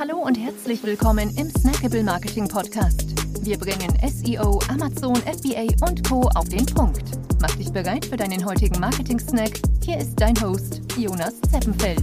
Hallo und herzlich willkommen im Snackable Marketing Podcast. Wir bringen SEO, Amazon, FBA und Co. auf den Punkt. Mach dich bereit für deinen heutigen Marketing-Snack. Hier ist dein Host, Jonas Zeppenfeld.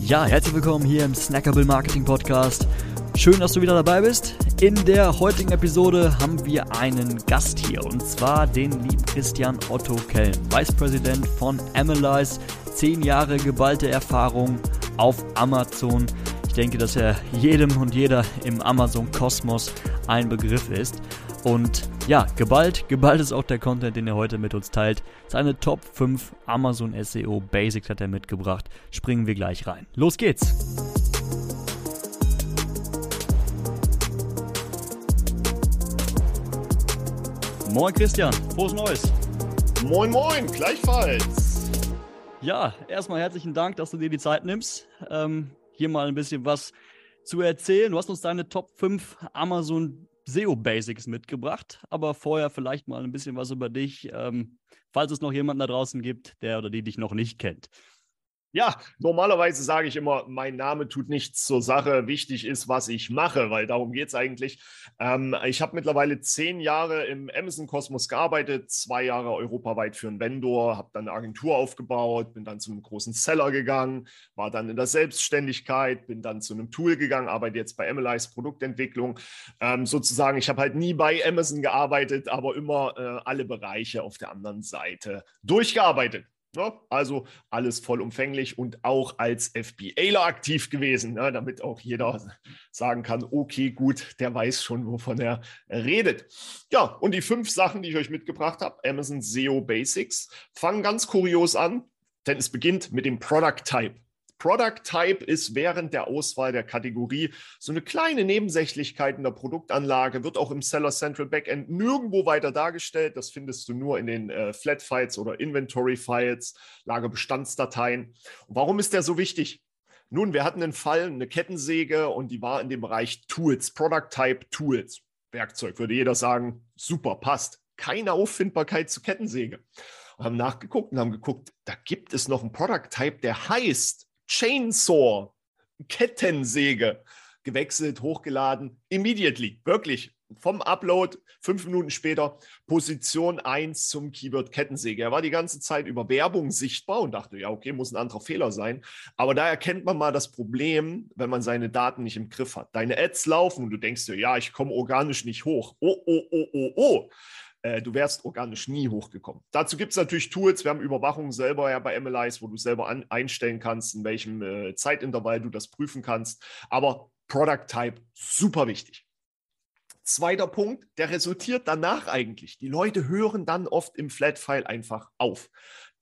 Ja, herzlich willkommen hier im Snackable Marketing Podcast. Schön, dass du wieder dabei bist. In der heutigen Episode haben wir einen Gast hier und zwar den lieben Christian Otto Kellen, Vice President von Analyze. Zehn Jahre geballte Erfahrung auf Amazon. Ich denke, dass er jedem und jeder im Amazon-Kosmos ein Begriff ist. Und ja, geballt, geballt ist auch der Content, den er heute mit uns teilt. Seine Top 5 Amazon SEO Basics hat er mitgebracht. Springen wir gleich rein. Los geht's! Moin Christian, frohes Neues. Moin, moin, gleichfalls. Ja, erstmal herzlichen Dank, dass du dir die Zeit nimmst. Ähm, hier mal ein bisschen was zu erzählen. Du hast uns deine Top 5 Amazon SEO Basics mitgebracht, aber vorher vielleicht mal ein bisschen was über dich, ähm, falls es noch jemanden da draußen gibt, der oder die dich noch nicht kennt. Ja, normalerweise sage ich immer, mein Name tut nichts zur Sache. Wichtig ist, was ich mache, weil darum geht es eigentlich. Ähm, ich habe mittlerweile zehn Jahre im Amazon-Kosmos gearbeitet, zwei Jahre europaweit für einen Vendor, habe dann eine Agentur aufgebaut, bin dann zu einem großen Seller gegangen, war dann in der Selbstständigkeit, bin dann zu einem Tool gegangen, arbeite jetzt bei Analyze Produktentwicklung. Ähm, sozusagen, ich habe halt nie bei Amazon gearbeitet, aber immer äh, alle Bereiche auf der anderen Seite durchgearbeitet. Ja, also alles vollumfänglich und auch als FBAler aktiv gewesen, ne, damit auch jeder sagen kann, okay, gut, der weiß schon, wovon er redet. Ja, und die fünf Sachen, die ich euch mitgebracht habe, Amazon SEO Basics, fangen ganz kurios an, denn es beginnt mit dem Product Type. Product Type ist während der Auswahl der Kategorie so eine kleine Nebensächlichkeit in der Produktanlage, wird auch im Seller Central Backend nirgendwo weiter dargestellt. Das findest du nur in den äh, Flat Files oder Inventory Files, Lagerbestandsdateien. Und warum ist der so wichtig? Nun, wir hatten einen Fall, eine Kettensäge und die war in dem Bereich Tools, Product Type Tools. Werkzeug, würde jeder sagen, super, passt. Keine Auffindbarkeit zur Kettensäge. Und haben nachgeguckt und haben geguckt, da gibt es noch einen Product Type, der heißt Chainsaw, Kettensäge, gewechselt, hochgeladen, immediately, wirklich. Vom Upload, fünf Minuten später, Position 1 zum Keyword Kettensäge. Er war die ganze Zeit über Werbung sichtbar und dachte, ja, okay, muss ein anderer Fehler sein. Aber da erkennt man mal das Problem, wenn man seine Daten nicht im Griff hat. Deine Ads laufen und du denkst dir, ja, ich komme organisch nicht hoch. Oh, oh, oh, oh, oh. Äh, du wärst organisch nie hochgekommen. Dazu gibt es natürlich Tools. Wir haben Überwachung selber ja bei MLIs, wo du selber an, einstellen kannst, in welchem äh, Zeitintervall du das prüfen kannst. Aber Product Type, super wichtig. Zweiter Punkt, der resultiert danach eigentlich. Die Leute hören dann oft im Flat-File einfach auf.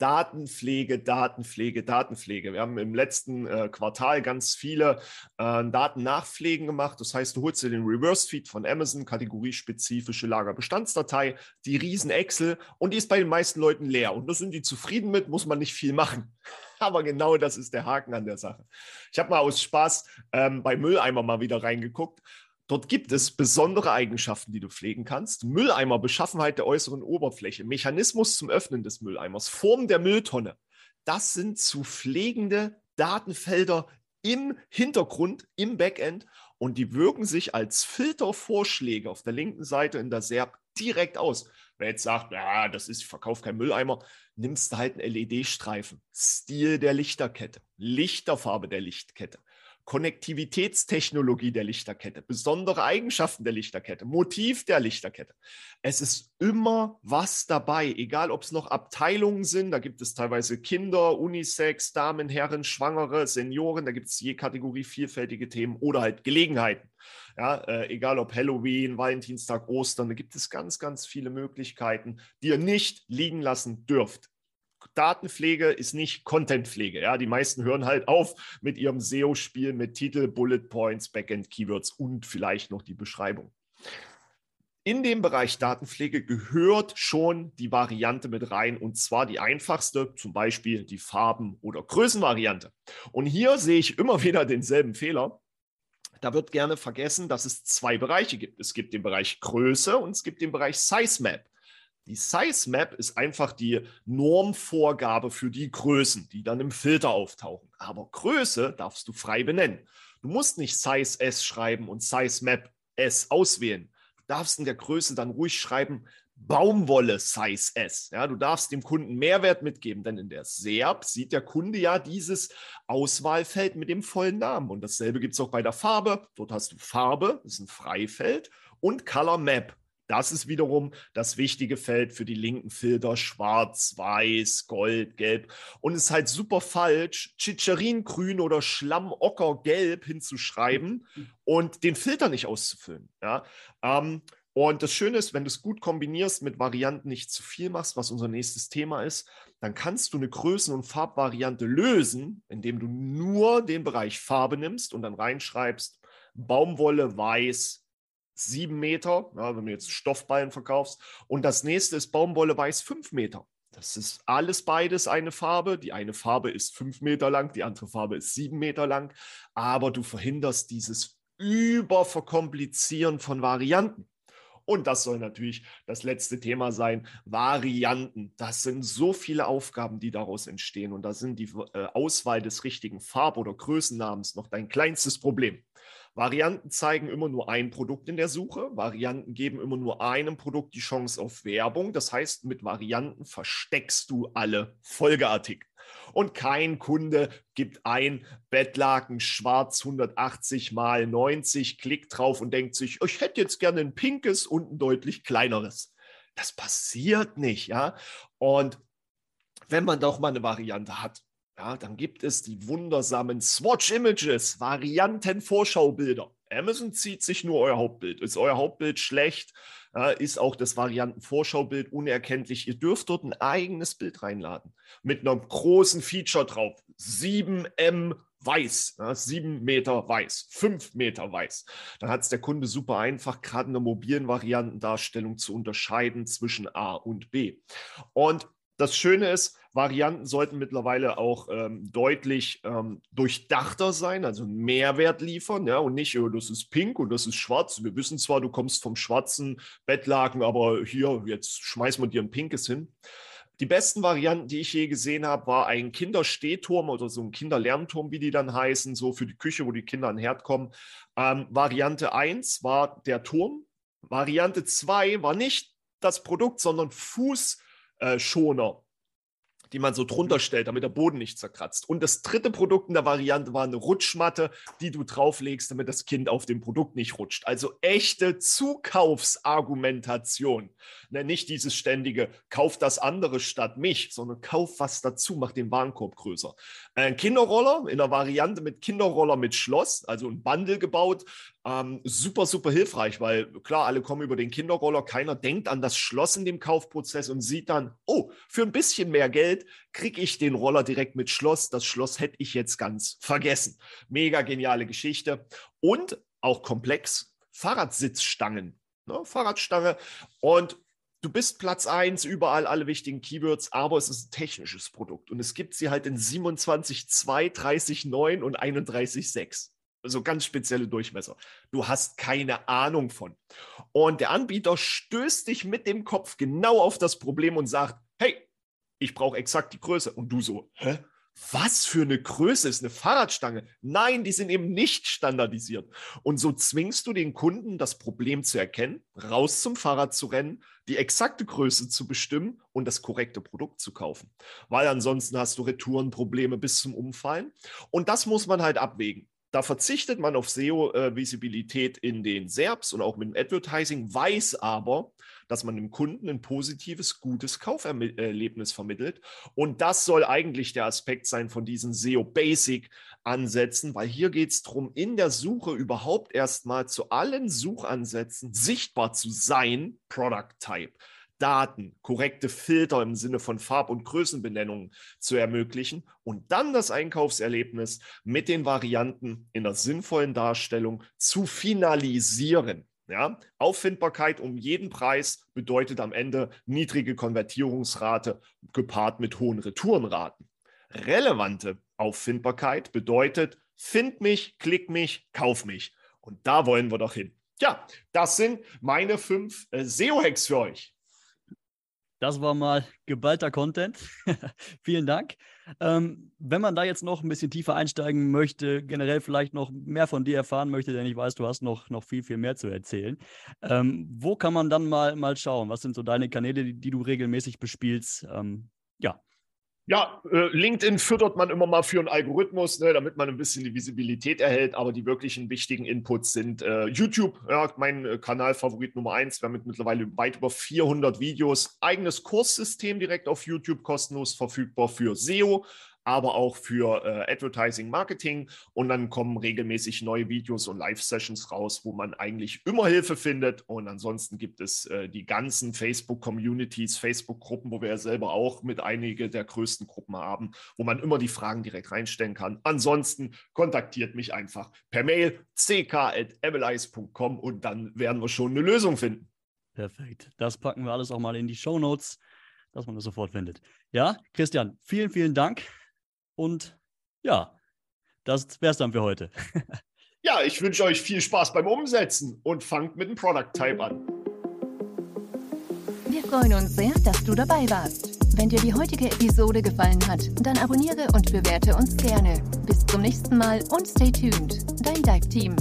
Datenpflege, Datenpflege, Datenpflege. Wir haben im letzten äh, Quartal ganz viele äh, Datennachpflegen gemacht. Das heißt, du holst dir den Reverse-Feed von Amazon, kategoriespezifische Lagerbestandsdatei, die riesen Excel und die ist bei den meisten Leuten leer. Und da sind die zufrieden mit, muss man nicht viel machen. Aber genau das ist der Haken an der Sache. Ich habe mal aus Spaß ähm, bei Mülleimer mal wieder reingeguckt Dort gibt es besondere Eigenschaften, die du pflegen kannst. Mülleimer, Beschaffenheit der äußeren Oberfläche, Mechanismus zum Öffnen des Mülleimers, Form der Mülltonne. Das sind zu pflegende Datenfelder im Hintergrund, im Backend und die wirken sich als Filtervorschläge auf der linken Seite in der SERP direkt aus. Wer jetzt sagt, ja, das ist, ich verkaufe keinen Mülleimer, nimmst du halt einen LED-Streifen. Stil der Lichterkette, Lichterfarbe der Lichtkette. Konnektivitätstechnologie der Lichterkette, besondere Eigenschaften der Lichterkette, Motiv der Lichterkette. Es ist immer was dabei, egal ob es noch Abteilungen sind, da gibt es teilweise Kinder, Unisex, Damen, Herren, Schwangere, Senioren, da gibt es je Kategorie vielfältige Themen oder halt Gelegenheiten. Ja, äh, egal ob Halloween, Valentinstag, Ostern, da gibt es ganz, ganz viele Möglichkeiten, die ihr nicht liegen lassen dürft. Datenpflege ist nicht Contentpflege. Ja, die meisten hören halt auf mit ihrem SEO-Spiel mit Titel, Bullet Points, Backend Keywords und vielleicht noch die Beschreibung. In dem Bereich Datenpflege gehört schon die Variante mit rein und zwar die einfachste, zum Beispiel die Farben- oder Größenvariante. Und hier sehe ich immer wieder denselben Fehler. Da wird gerne vergessen, dass es zwei Bereiche gibt. Es gibt den Bereich Größe und es gibt den Bereich Size Map. Die Size Map ist einfach die Normvorgabe für die Größen, die dann im Filter auftauchen. Aber Größe darfst du frei benennen. Du musst nicht Size S schreiben und Size Map S auswählen. Du darfst in der Größe dann ruhig schreiben Baumwolle Size S. Ja, du darfst dem Kunden Mehrwert mitgeben, denn in der SERP sieht der Kunde ja dieses Auswahlfeld mit dem vollen Namen. Und dasselbe gibt es auch bei der Farbe. Dort hast du Farbe, das ist ein Freifeld, und Color Map. Das ist wiederum das wichtige Feld für die linken Filter, schwarz, weiß, gold, gelb. Und es ist halt super falsch, Chicharingrün oder Schlammocker gelb hinzuschreiben und den Filter nicht auszufüllen. Ja? Ähm, und das Schöne ist, wenn du es gut kombinierst mit Varianten nicht zu viel machst, was unser nächstes Thema ist, dann kannst du eine Größen- und Farbvariante lösen, indem du nur den Bereich Farbe nimmst und dann reinschreibst Baumwolle weiß, sieben Meter, ja, wenn du jetzt Stoffballen verkaufst. Und das nächste ist Baumwolle weiß fünf Meter. Das ist alles beides eine Farbe. Die eine Farbe ist fünf Meter lang, die andere Farbe ist sieben Meter lang. Aber du verhinderst dieses Überverkomplizieren von Varianten. Und das soll natürlich das letzte Thema sein. Varianten. Das sind so viele Aufgaben, die daraus entstehen. Und da sind die äh, Auswahl des richtigen Farb- oder Größennamens noch dein kleinstes Problem. Varianten zeigen immer nur ein Produkt in der Suche. Varianten geben immer nur einem Produkt die Chance auf Werbung. Das heißt, mit Varianten versteckst du alle Folgeartikel. Und kein Kunde gibt ein Bettlaken schwarz 180 mal 90, klickt drauf und denkt sich, ich hätte jetzt gerne ein pinkes und ein deutlich kleineres. Das passiert nicht, ja. Und wenn man doch mal eine Variante hat, ja, dann gibt es die wundersamen Swatch Images, Varianten-Vorschaubilder. Amazon zieht sich nur euer Hauptbild. Ist euer Hauptbild schlecht, ist auch das Varianten-Vorschaubild unerkenntlich. Ihr dürft dort ein eigenes Bild reinladen mit einem großen Feature drauf. 7M weiß, ja, 7 Meter weiß, 5 Meter weiß. Dann hat es der Kunde super einfach, gerade in der mobilen Variantendarstellung zu unterscheiden zwischen A und B. Und das Schöne ist, Varianten sollten mittlerweile auch ähm, deutlich ähm, durchdachter sein, also einen Mehrwert liefern, ja, und nicht, oh, das ist pink und das ist schwarz. Wir wissen zwar, du kommst vom schwarzen Bettlaken, aber hier, jetzt schmeißen wir dir ein pinkes hin. Die besten Varianten, die ich je gesehen habe, war ein Kinderstehturm oder so ein Kinderlernturm, wie die dann heißen, so für die Küche, wo die Kinder an den Herd kommen. Ähm, Variante 1 war der Turm. Variante 2 war nicht das Produkt, sondern Fuß äh, Schoner, die man so drunter mhm. stellt, damit der Boden nicht zerkratzt. Und das dritte Produkt in der Variante war eine Rutschmatte, die du drauflegst, damit das Kind auf dem Produkt nicht rutscht. Also echte Zukaufsargumentation. Ne, nicht dieses ständige, kauf das andere statt mich, sondern kauf was dazu, mach den Warenkorb größer. Ein Kinderroller in der Variante mit Kinderroller mit Schloss, also ein Bundle gebaut, ähm, super, super hilfreich, weil klar, alle kommen über den Kinderroller, keiner denkt an das Schloss in dem Kaufprozess und sieht dann, oh, für ein bisschen mehr Geld kriege ich den Roller direkt mit Schloss. Das Schloss hätte ich jetzt ganz vergessen. Mega geniale Geschichte und auch komplex. Fahrradsitzstangen, ne? Fahrradstange und Du bist Platz 1, überall alle wichtigen Keywords, aber es ist ein technisches Produkt und es gibt sie halt in 27,2, 30,9 und 31,6 so ganz spezielle Durchmesser. Du hast keine Ahnung von. Und der Anbieter stößt dich mit dem Kopf genau auf das Problem und sagt, hey, ich brauche exakt die Größe. Und du so, hä? Was für eine Größe ist eine Fahrradstange? Nein, die sind eben nicht standardisiert. Und so zwingst du den Kunden, das Problem zu erkennen, raus zum Fahrrad zu rennen, die exakte Größe zu bestimmen und das korrekte Produkt zu kaufen. Weil ansonsten hast du Retourenprobleme bis zum Umfallen. Und das muss man halt abwägen. Da verzichtet man auf SEO-Visibilität in den SERPs und auch mit dem Advertising, weiß aber, dass man dem Kunden ein positives, gutes Kauferlebnis vermittelt. Und das soll eigentlich der Aspekt sein von diesen SEO-Basic-Ansätzen, weil hier geht es darum, in der Suche überhaupt erstmal zu allen Suchansätzen sichtbar zu sein, Product Type. Daten, korrekte Filter im Sinne von Farb- und Größenbenennungen zu ermöglichen und dann das Einkaufserlebnis mit den Varianten in der sinnvollen Darstellung zu finalisieren. Ja, Auffindbarkeit um jeden Preis bedeutet am Ende niedrige Konvertierungsrate gepaart mit hohen Retourenraten. Relevante Auffindbarkeit bedeutet, find mich, klick mich, kauf mich. Und da wollen wir doch hin. Ja, das sind meine fünf äh, SEO-Hacks für euch. Das war mal geballter Content. Vielen Dank. Ähm, wenn man da jetzt noch ein bisschen tiefer einsteigen möchte, generell vielleicht noch mehr von dir erfahren möchte, denn ich weiß, du hast noch, noch viel, viel mehr zu erzählen. Ähm, wo kann man dann mal, mal schauen? Was sind so deine Kanäle, die, die du regelmäßig bespielst? Ähm, ja. Äh, LinkedIn füttert man immer mal für einen Algorithmus, ne, damit man ein bisschen die Visibilität erhält, aber die wirklichen wichtigen Inputs sind äh, YouTube, ja, mein äh, Kanalfavorit Nummer eins. Wir haben mit mittlerweile weit über 400 Videos, eigenes Kurssystem direkt auf YouTube kostenlos verfügbar für SEO, aber auch für äh, Advertising, Marketing. Und dann kommen regelmäßig neue Videos und Live-Sessions raus, wo man eigentlich immer Hilfe findet. Und ansonsten gibt es äh, die ganzen Facebook-Communities, Facebook-Gruppen, wo wir ja selber auch mit einige der größten Gruppen haben, wo man immer die Fragen direkt reinstellen kann. Ansonsten kontaktiert mich einfach per Mail ck.mlis.com und dann werden wir schon eine Lösung finden. Perfekt. Das packen wir alles auch mal in die Show Notes, dass man das sofort findet. Ja, Christian, vielen, vielen Dank und ja, das wäre es dann für heute. ja, ich wünsche euch viel Spaß beim Umsetzen und fangt mit dem Product Type an. Wir freuen uns sehr, dass du dabei warst. Wenn dir die heutige Episode gefallen hat, dann abonniere und bewerte uns gerne. Bis zum nächsten Mal und stay tuned. Dein Dive Team.